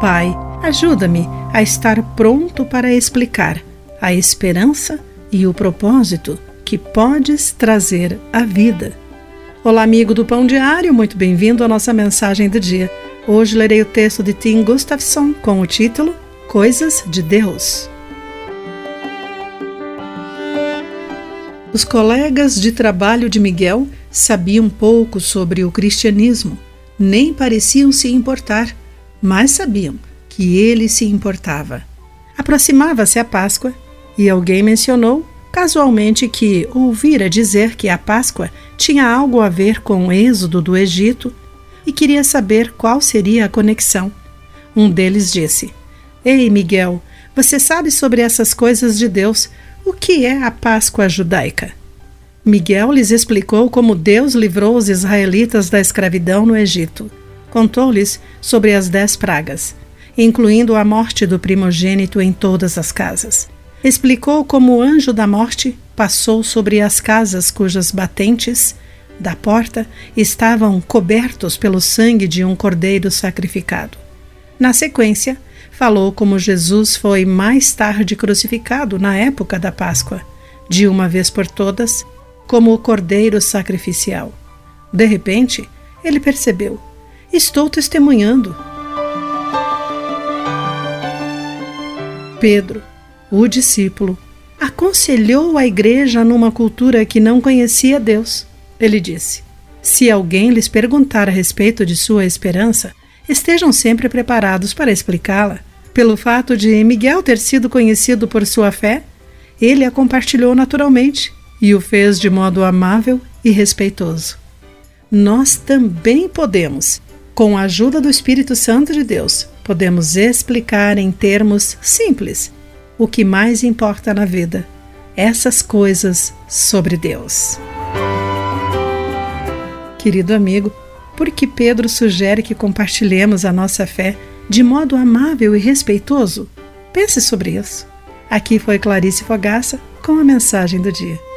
Pai, ajuda-me a estar pronto para explicar a esperança e o propósito que podes trazer à vida. Olá, amigo do Pão Diário, muito bem-vindo à nossa mensagem do dia. Hoje lerei o texto de Tim Gustafson com o título Coisas de Deus. Os colegas de trabalho de Miguel sabiam pouco sobre o cristianismo, nem pareciam se importar, mas sabiam que ele se importava. Aproximava-se a Páscoa e alguém mencionou casualmente que ouvira dizer que a Páscoa tinha algo a ver com o êxodo do Egito e queria saber qual seria a conexão. Um deles disse: Ei, Miguel, você sabe sobre essas coisas de Deus. O que é a Páscoa judaica? Miguel lhes explicou como Deus livrou os israelitas da escravidão no Egito. Contou-lhes sobre as dez pragas, incluindo a morte do primogênito em todas as casas. Explicou como o anjo da morte passou sobre as casas cujas batentes da porta estavam cobertos pelo sangue de um cordeiro sacrificado. Na sequência, falou como Jesus foi mais tarde crucificado na época da Páscoa, de uma vez por todas, como o cordeiro sacrificial. De repente, ele percebeu: estou testemunhando. Pedro, o discípulo, aconselhou a igreja numa cultura que não conhecia Deus. Ele disse: Se alguém lhes perguntar a respeito de sua esperança, estejam sempre preparados para explicá-la. Pelo fato de Miguel ter sido conhecido por sua fé, ele a compartilhou naturalmente e o fez de modo amável e respeitoso. Nós também podemos, com a ajuda do Espírito Santo de Deus, podemos explicar em termos simples o que mais importa na vida, essas coisas sobre Deus. Querido amigo, por que Pedro sugere que compartilhemos a nossa fé de modo amável e respeitoso? Pense sobre isso. Aqui foi Clarice Fogaça com a mensagem do dia.